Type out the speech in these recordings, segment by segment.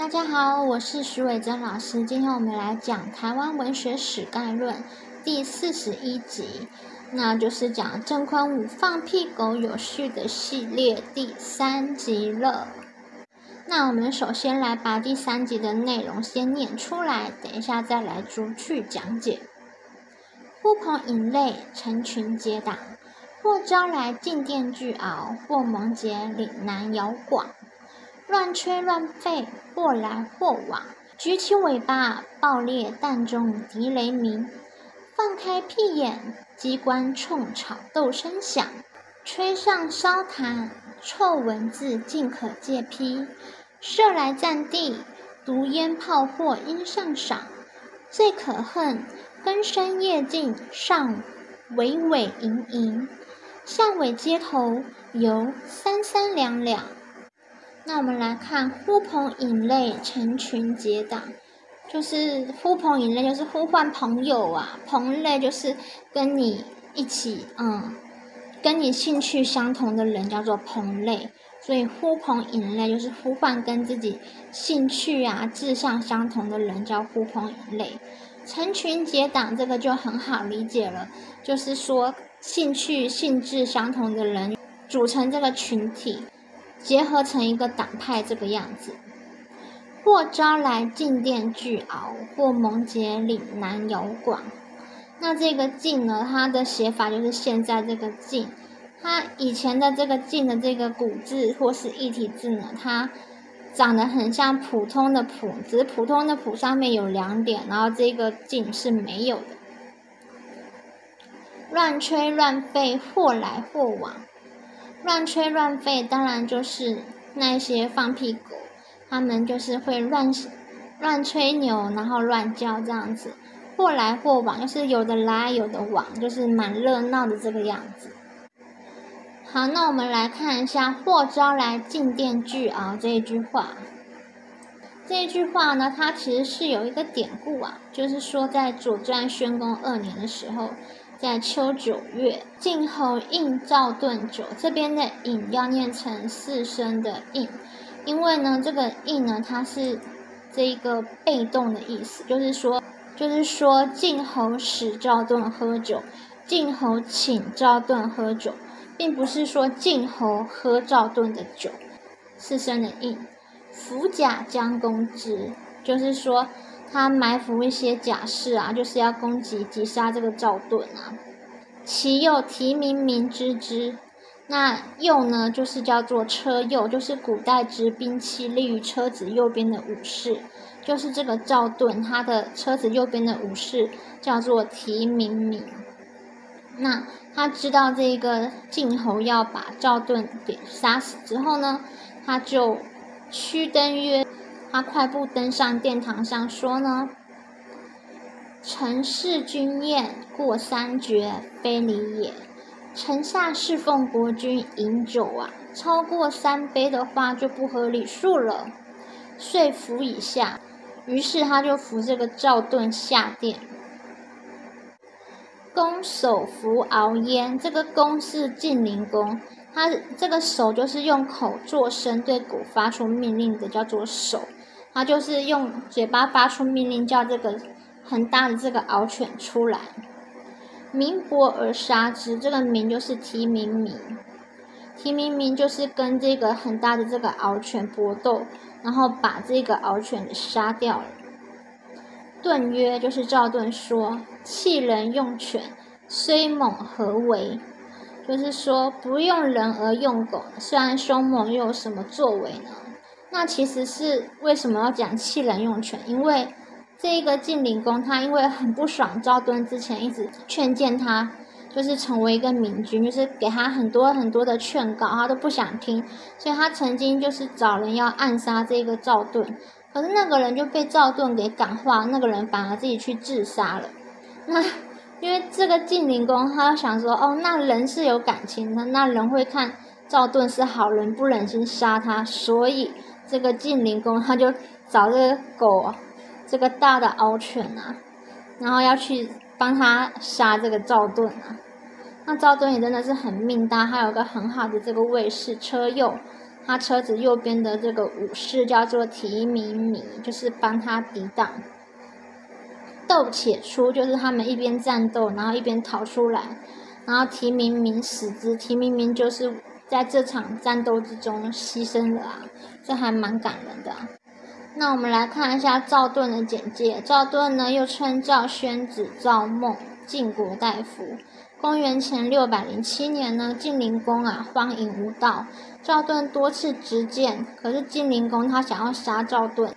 大家好，我是徐伟珍老师。今天我们来讲《台湾文学史概论》第四十一集，那就是讲郑坤武放屁狗有序的系列第三集了。那我们首先来把第三集的内容先念出来，等一下再来逐句讲解。呼朋引类，成群结党，或招来进殿巨鳌，或蒙结岭南遥广。乱吹乱吠，或来或往，举起尾巴，爆裂弹中敌雷鸣；放开屁眼，机关冲吵斗声响。吹上烧痰，臭蚊子尽可借批；射来战地，毒烟炮火应上赏。最可恨，更深夜静，上尾尾盈盈，巷尾街头游三三两两。那我们来看呼朋引类，成群结党，就是呼朋引类，就是呼唤朋友啊。朋类就是跟你一起，嗯，跟你兴趣相同的人叫做朋类。所以呼朋引类就是呼唤跟自己兴趣啊、志向相同的人叫呼朋引类。成群结党这个就很好理解了，就是说兴趣、性质相同的人组成这个群体。结合成一个党派这个样子，或招来进殿巨鳌，或蒙结岭南遥广。那这个进呢，它的写法就是现在这个进，它以前的这个进的这个古字或是异体字呢，它长得很像普通的普，只是普通的普上面有两点，然后这个进是没有的。乱吹乱吠，或来或往。乱吹乱吠，当然就是那些放屁狗，他们就是会乱乱吹牛，然后乱叫这样子，或来或往，就是有的来有的往，就是蛮热闹的这个样子。好，那我们来看一下“或招来进殿巨鳌”这一句话。这一句话呢，它其实是有一个典故啊，就是说在左传宣公二年的时候。在秋九月，晋侯应赵顿酒，这边的应要念成四声的应，因为呢，这个应呢，它是这一个被动的意思，就是说，就是说晋侯使赵盾喝酒，晋侯请赵盾喝酒，并不是说晋侯喝赵盾的酒。四声的应，伏甲将攻之，就是说。他埋伏一些甲士啊，就是要攻击击杀这个赵盾啊。其右提名名之之，那右呢，就是叫做车右，就是古代执兵器立于车子右边的武士，就是这个赵盾，他的车子右边的武士叫做提名明。那他知道这个晋侯要把赵盾给杀死之后呢，他就驱登曰。他快步登上殿堂上，说呢：“臣事君宴，过三绝，非礼也。臣下侍奉国君饮酒啊，超过三杯的话就不合礼数了。”说服以下，于是他就扶这个赵盾下殿。弓手扶熬烟，这个弓是晋灵公，他这个手就是用口做声对鼓发出命令的，叫做手。他就是用嘴巴发出命令，叫这个很大的这个獒犬出来，鸣搏而杀之。这个鸣就是提名鸣，提名鸣就是跟这个很大的这个獒犬搏斗，然后把这个獒犬杀掉了。盾曰，就是赵盾说：“弃人用犬，虽猛何为？”就是说不用人而用狗，虽然凶猛，又有什么作为呢？那其实是为什么要讲弃人用犬？因为这一个晋灵公他因为很不爽赵盾之前一直劝谏他，就是成为一个明君，就是给他很多很多的劝告，他都不想听，所以他曾经就是找人要暗杀这个赵盾，可是那个人就被赵盾给感化，那个人反而自己去自杀了。那因为这个晋灵公他想说，哦，那人是有感情的，那人会看赵盾是好人，不忍心杀他，所以。这个晋灵公他就找这个狗，这个大的獒犬啊，然后要去帮他杀这个赵盾啊。那赵盾也真的是很命大，他有个很好的这个卫士车右，他车子右边的这个武士叫做提名米，就是帮他抵挡。斗且出，就是他们一边战斗，然后一边逃出来，然后提明明死之，提明明就是在这场战斗之中牺牲了啊，这还蛮感人的。那我们来看一下赵盾的简介，赵盾呢又称赵宣子、赵孟，晋国大夫。公元前六百零七年呢，晋灵公啊荒淫无道，赵盾多次直谏，可是晋灵公他想要杀赵盾，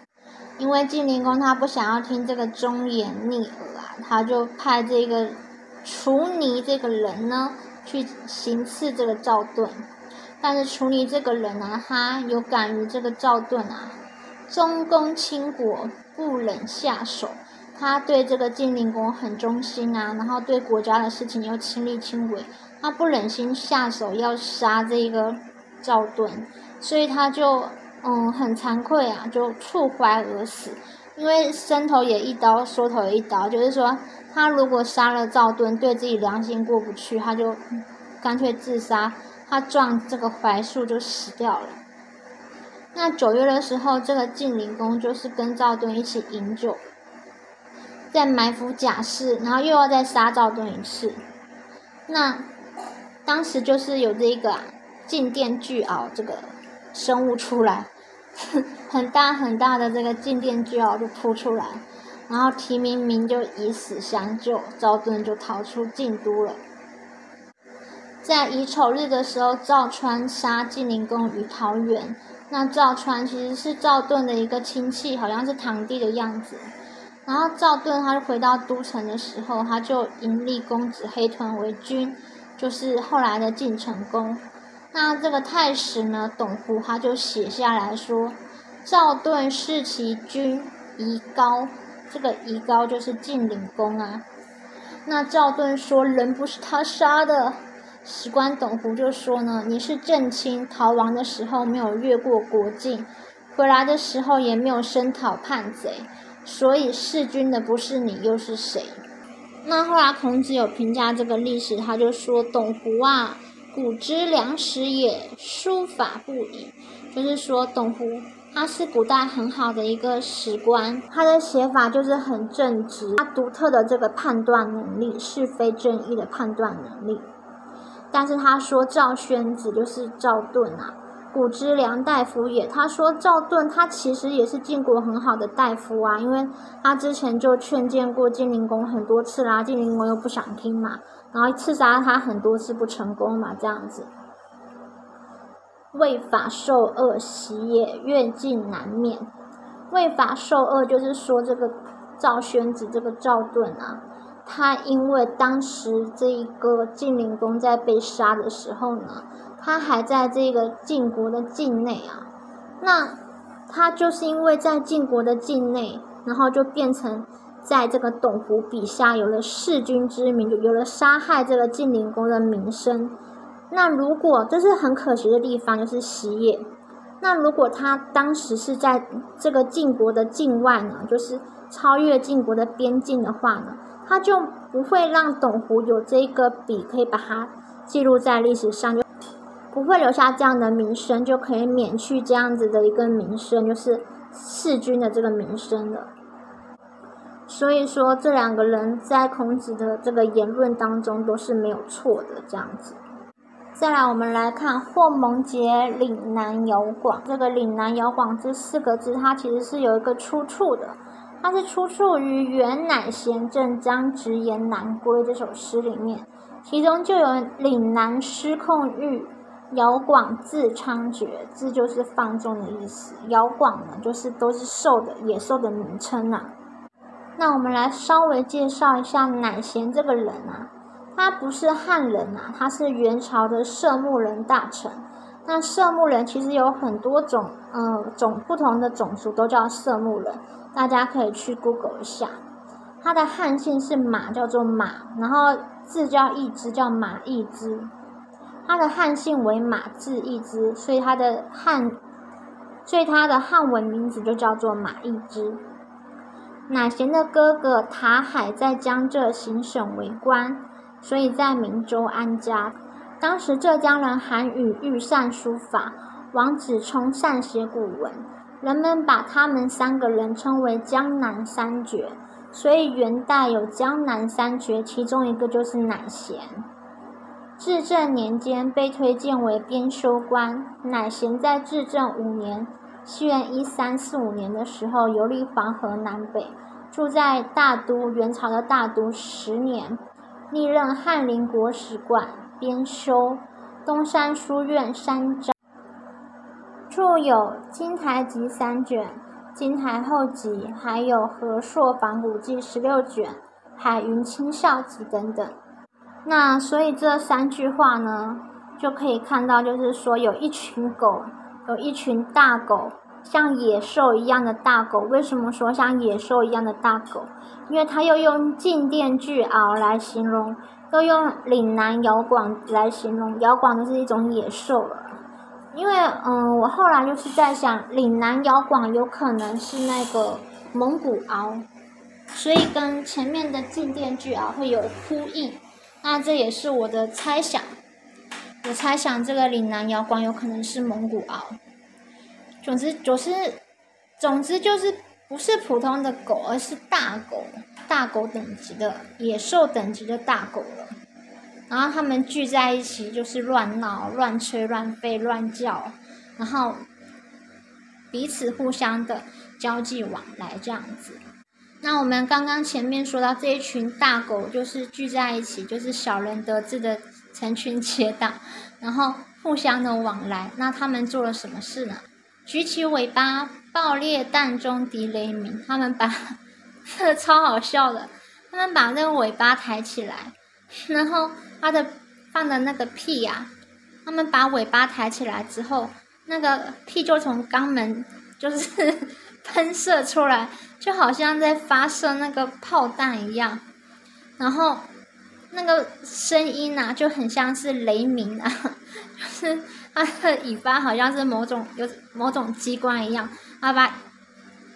因为晋灵公他不想要听这个忠言逆耳啊，他就派这个楚尼这个人呢去行刺这个赵盾，但是楚尼这个人呢，他有感于这个赵盾啊忠公倾国，不忍下手。他对这个晋灵公很忠心啊，然后对国家的事情又亲力亲为，他不忍心下手要杀这个赵盾，所以他就嗯很惭愧啊，就触怀而死。因为伸头也一刀，缩头也一刀，就是说他如果杀了赵盾，对自己良心过不去，他就干脆自杀。他撞这个槐树就死掉了。那九月的时候，这个晋灵公就是跟赵盾一起饮酒。在埋伏贾氏，然后又要再杀赵盾一次。那当时就是有这个啊静电巨鳌这个生物出来，很大很大的这个静电巨鳌就扑出来，然后提名明就以死相救，赵盾就逃出晋都了。在乙丑日的时候，赵川杀晋灵公于桃园。那赵川其实是赵盾的一个亲戚，好像是堂弟的样子。然后赵盾他回到都城的时候，他就迎立公子黑豚为君，就是后来的晋成公。那这个太史呢，董狐他就写下来说，赵盾弑其君夷高，这个夷高就是晋灵公啊。那赵盾说人不是他杀的，史官董狐就说呢，你是正卿，逃亡的时候没有越过国境，回来的时候也没有声讨叛贼。所以弑君的不是你又是谁？那后来孔子有评价这个历史，他就说：“董狐啊，古之良史也，书法不已。”就是说董狐他是古代很好的一个史官，他的写法就是很正直，他独特的这个判断能力，是非正义的判断能力。但是他说赵宣子就是赵盾啊。古之良大夫也，他说赵盾他其实也是晋国很好的大夫啊，因为他之前就劝谏过晋灵公很多次啦，晋灵公又不想听嘛，然后刺杀他很多次不成功嘛，这样子。为法受恶习也，愿尽难免。为法受恶就是说这个赵宣子这个赵盾啊，他因为当时这一个晋灵公在被杀的时候呢。他还在这个晋国的境内啊，那他就是因为在晋国的境内，然后就变成在这个董狐笔下有了弑君之名，就有了杀害这个晋灵公的名声。那如果这是很可惜的地方，就是习业。那如果他当时是在这个晋国的境外呢，就是超越晋国的边境的话呢，他就不会让董狐有这个笔可以把它记录在历史上。就不会留下这样的名声，就可以免去这样子的一个名声，就是弑君的这个名声了。所以说，这两个人在孔子的这个言论当中都是没有错的。这样子，再来我们来看“霍蒙节岭南遥广”这个“岭南遥广”这四个字，它其实是有一个出处的，它是出处于元乃贤正章直言南归这首诗里面，其中就有“岭南失控欲”。姚广自猖獗，自就是放纵的意思。姚广呢，就是都是兽的野兽的名称呐。那我们来稍微介绍一下乃贤这个人啊，他不是汉人啊，他是元朝的色目人大臣。那色目人其实有很多种，嗯，种不同的种族都叫色目人，大家可以去 Google 一下。他的汉姓是马，叫做马，然后字叫义之，叫马义之。他的汉姓为马，字义之，所以他的汉，所以他的汉文名字就叫做马义之。乃贤的哥哥塔海在江浙行省为官，所以在明州安家。当时浙江人韩愈欲善书法，王子充善写古文，人们把他们三个人称为江南三绝。所以元代有江南三绝，其中一个就是乃贤。至正年间被推荐为编修官，乃贤在至正五年（西元一三四五年）的时候，游历黄河南北，住在大都（元朝的大都）十年，历任翰林国史馆编修、东山书院山长，著有《金台集》三卷。《金台后集》，还有《和硕仿古记》十六卷，《海云清孝集》等等。那所以这三句话呢，就可以看到，就是说有一群狗，有一群大狗，像野兽一样的大狗。为什么说像野兽一样的大狗？因为它又用静电巨鳌来形容，又用岭南遥广来形容，遥广就是一种野兽了。因为嗯，我后来就是在想，岭南遥广有可能是那个蒙古獒，所以跟前面的静电巨鳌会有呼应。那这也是我的猜想，我猜想这个岭南遥广有可能是蒙古獒。总之就是，总之就是不是普通的狗，而是大狗，大狗等级的野兽等级的大狗了。然后他们聚在一起，就是乱闹、乱吹、乱吠、乱叫，然后彼此互相的交际往来这样子。那我们刚刚前面说到这一群大狗，就是聚在一起，就是小人得志的成群结党，然后互相的往来。那他们做了什么事呢？举起尾巴，爆裂弹中敌雷鸣。他们把，这超好笑的，他们把那个尾巴抬起来，然后。它的放的那个屁呀，他们把尾巴抬起来之后，那个屁就从肛门就是 喷射出来，就好像在发射那个炮弹一样，然后那个声音呐就很像是雷鸣啊，就是它的尾巴好像是某种有某种机关一样，它把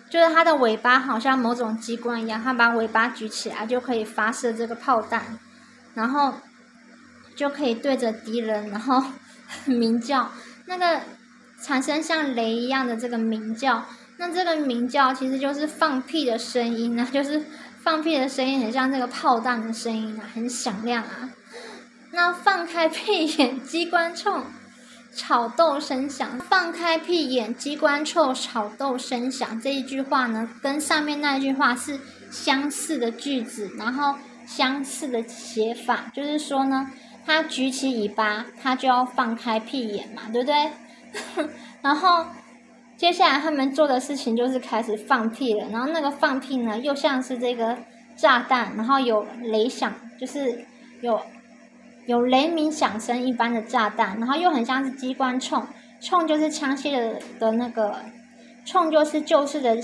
就是它的尾巴好像某种机关一样，它把尾巴举起来就可以发射这个炮弹，然后。就可以对着敌人，然后 鸣叫，那个产生像雷一样的这个鸣叫，那这个鸣叫其实就是放屁的声音啊，就是放屁的声音很像这个炮弹的声音啊，很响亮啊。那放开屁眼，机关冲，吵斗声响。放开屁眼，机关臭，吵斗声响。这一句话呢，跟上面那一句话是相似的句子，然后相似的写法，就是说呢。它举起尾巴，它就要放开屁眼嘛，对不对？然后接下来他们做的事情就是开始放屁了。然后那个放屁呢，又像是这个炸弹，然后有雷响，就是有有雷鸣响声一般的炸弹，然后又很像是机关冲，冲就是枪械的的那个，冲就是旧式的，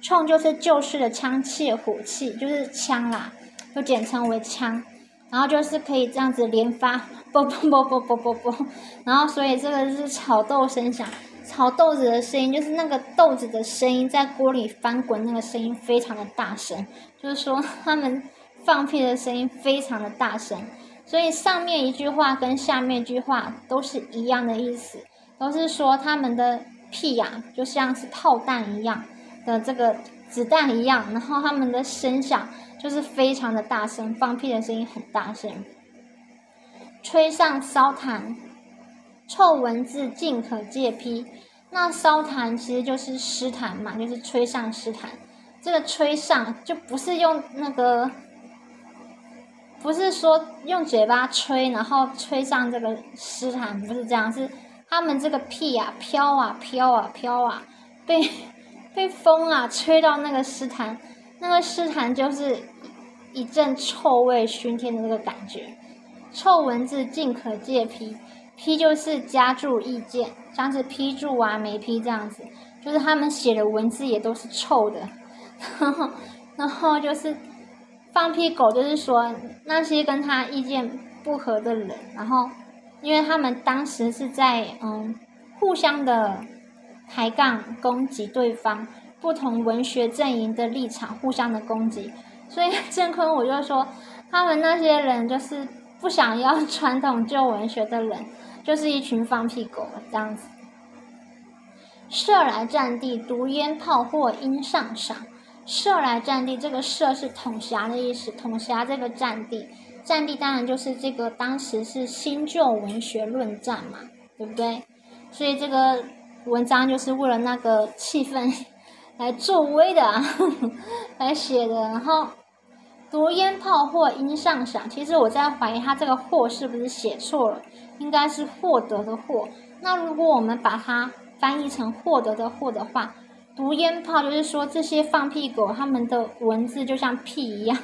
冲就是旧式的枪械火器，就是枪啦，就简称为枪。然后就是可以这样子连发，啵啵啵啵啵啵啵，然后所以这个是炒豆声响，炒豆子的声音就是那个豆子的声音在锅里翻滚，那个声音非常的大声，就是说他们放屁的声音非常的大声，所以上面一句话跟下面一句话都是一样的意思，都是说他们的屁呀就像是炮弹一样的这个子弹一样，然后他们的声响。就是非常的大声，放屁的声音很大声。吹上烧痰，臭蚊子尽可借披。那烧痰其实就是湿痰嘛，就是吹上湿痰。这个吹上就不是用那个，不是说用嘴巴吹，然后吹上这个诗坛，不是这样，是他们这个屁啊飘啊飘啊飘啊，被 被风啊吹到那个诗坛，那个诗坛就是。一阵臭味熏天的那个感觉，臭文字尽可借批，批就是加注意见，像是批注啊、没批这样子，就是他们写的文字也都是臭的。然后，然后就是放屁狗，就是说那些跟他意见不合的人，然后因为他们当时是在嗯互相的抬杠攻击对方，不同文学阵营的立场互相的攻击。所以郑坤我就说，他们那些人就是不想要传统旧文学的人，就是一群放屁狗这样子。射来战地，毒烟炮火应上赏。射来战地，这个射是统辖的意思，统辖这个战地。战地当然就是这个当时是新旧文学论战嘛，对不对？所以这个文章就是为了那个气氛 来助威的，来写的。然后毒烟炮火应上赏，其实我在怀疑他这个“获”是不是写错了，应该是获得的“获”。那如果我们把它翻译成获得的获的话，毒烟炮就是说这些放屁狗，他们的文字就像屁一样。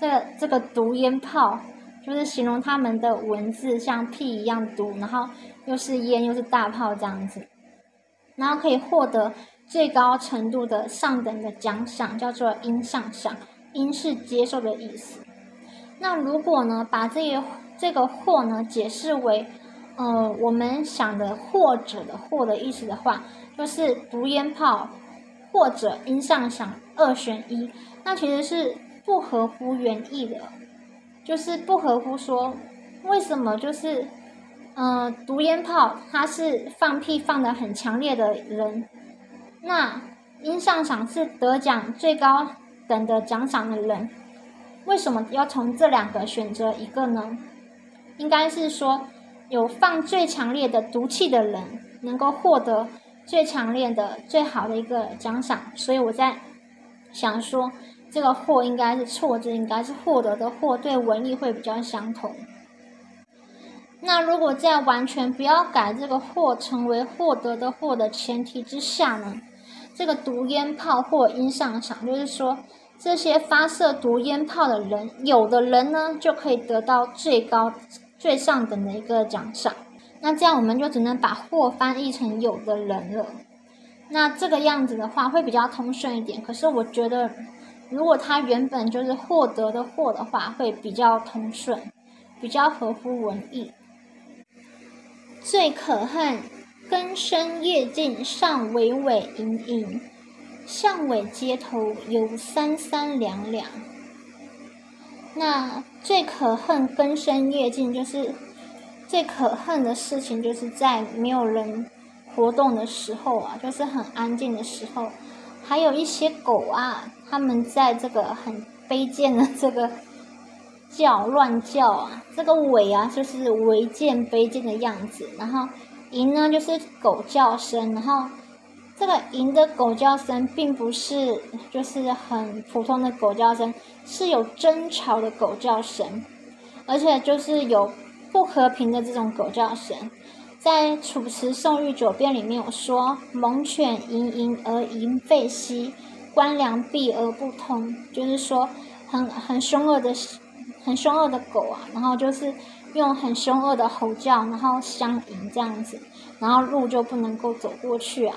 这这个毒烟炮就是形容他们的文字像屁一样毒，然后又是烟又是大炮这样子，然后可以获得最高程度的上等的奖赏，叫做应上赏。应是接受的意思。那如果呢，把这个这个获呢解释为。呃，我们想的或者的或的意思的话，就是毒烟炮或者音上响二选一，那其实是不合乎原意的，就是不合乎说为什么就是，呃，毒烟炮他是放屁放的很强烈的人，那音上赏是得奖最高等的奖赏的人，为什么要从这两个选择一个呢？应该是说。有放最强烈的毒气的人，能够获得最强烈的、最好的一个奖赏。所以我在想说，这个“获”应该是错字，应该是获得的“获”，对文意会比较相同。那如果在完全不要改这个“获”成为获得的“获”的前提之下呢？这个毒烟炮或应上场，就是说这些发射毒烟炮的人，有的人呢就可以得到最高。最上等的一个奖赏，那这样我们就只能把“或”翻译成“有的人”了。那这个样子的话会比较通顺一点。可是我觉得，如果他原本就是获得的“获”的话，会比较通顺，比较合乎文意。最可恨，根深叶尽，上尾尾隐隐，巷尾街头有三三两两。那最可恨根深叶尽，就是最可恨的事情，就是在没有人活动的时候啊，就是很安静的时候，还有一些狗啊，他们在这个很卑贱的这个叫乱叫啊，这个尾啊就是违贱卑贱的样子，然后淫呢就是狗叫声，然后。这个淫的狗叫声，并不是就是很普通的狗叫声，是有争吵的狗叫声，而且就是有不和平的这种狗叫声。在《楚辞宋玉九编》里面有说：“猛犬盈盈而盈吠兮，官良闭而不通。”就是说，很很凶恶的、很凶恶的狗啊，然后就是用很凶恶的吼叫，然后相迎这样子，然后路就不能够走过去啊。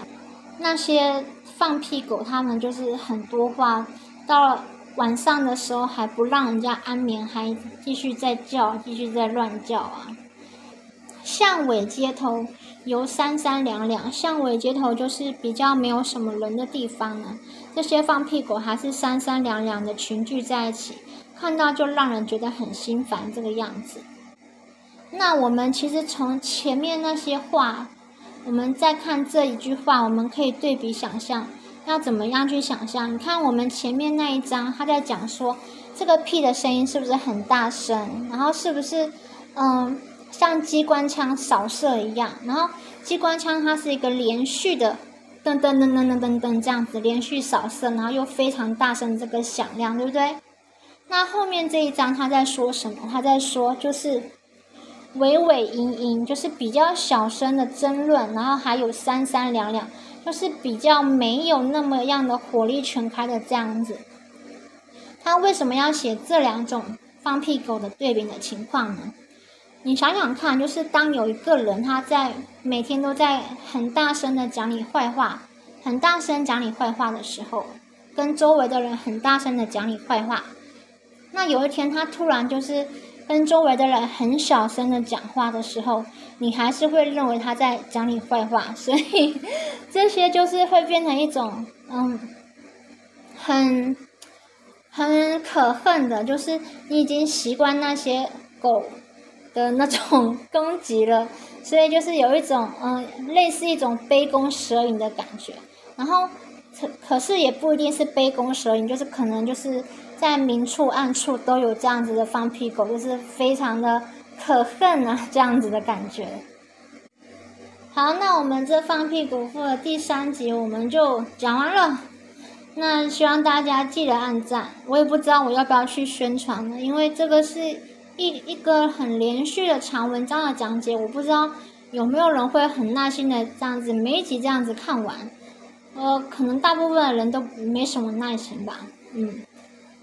那些放屁狗，他们就是很多话，到了晚上的时候还不让人家安眠，还继续在叫，继续在乱叫啊。巷尾街头有三三两两，巷尾街头就是比较没有什么人的地方呢。这些放屁狗还是三三两两的群聚在一起，看到就让人觉得很心烦这个样子。那我们其实从前面那些话。我们再看这一句话，我们可以对比想象，要怎么样去想象？你看我们前面那一章，他在讲说这个屁的声音是不是很大声？然后是不是嗯像机关枪扫射一样？然后机关枪它是一个连续的噔噔噔噔噔噔噔这样子连续扫射，然后又非常大声这个响亮，对不对？那后面这一章他在说什么？他在说就是。尾尾盈盈就是比较小声的争论，然后还有三三两两，就是比较没有那么样的火力全开的这样子。他为什么要写这两种放屁狗的对比的情况呢？你想想看，就是当有一个人他在每天都在很大声的讲你坏话，很大声讲你坏话的时候，跟周围的人很大声的讲你坏话，那有一天他突然就是。跟周围的人很小声的讲话的时候，你还是会认为他在讲你坏话，所以这些就是会变成一种嗯，很很可恨的，就是你已经习惯那些狗的那种 攻击了，所以就是有一种嗯，类似一种杯弓蛇影的感觉。然后可可是也不一定是杯弓蛇影，就是可能就是在明处暗处都有这样子的放屁狗，就是非常的可恨啊，这样子的感觉。好，那我们这放屁狗妇的第三集我们就讲完了。那希望大家记得按赞。我也不知道我要不要去宣传了，因为这个是一一个很连续的长文章的讲解，我不知道有没有人会很耐心的这样子每一集这样子看完。呃，可能大部分的人都没什么耐心吧。嗯，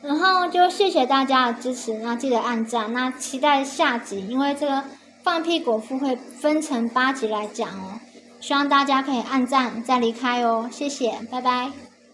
然后就谢谢大家的支持，那记得按赞，那期待下集，因为这个放屁果腹会分成八集来讲哦。希望大家可以按赞再离开哦，谢谢，拜拜。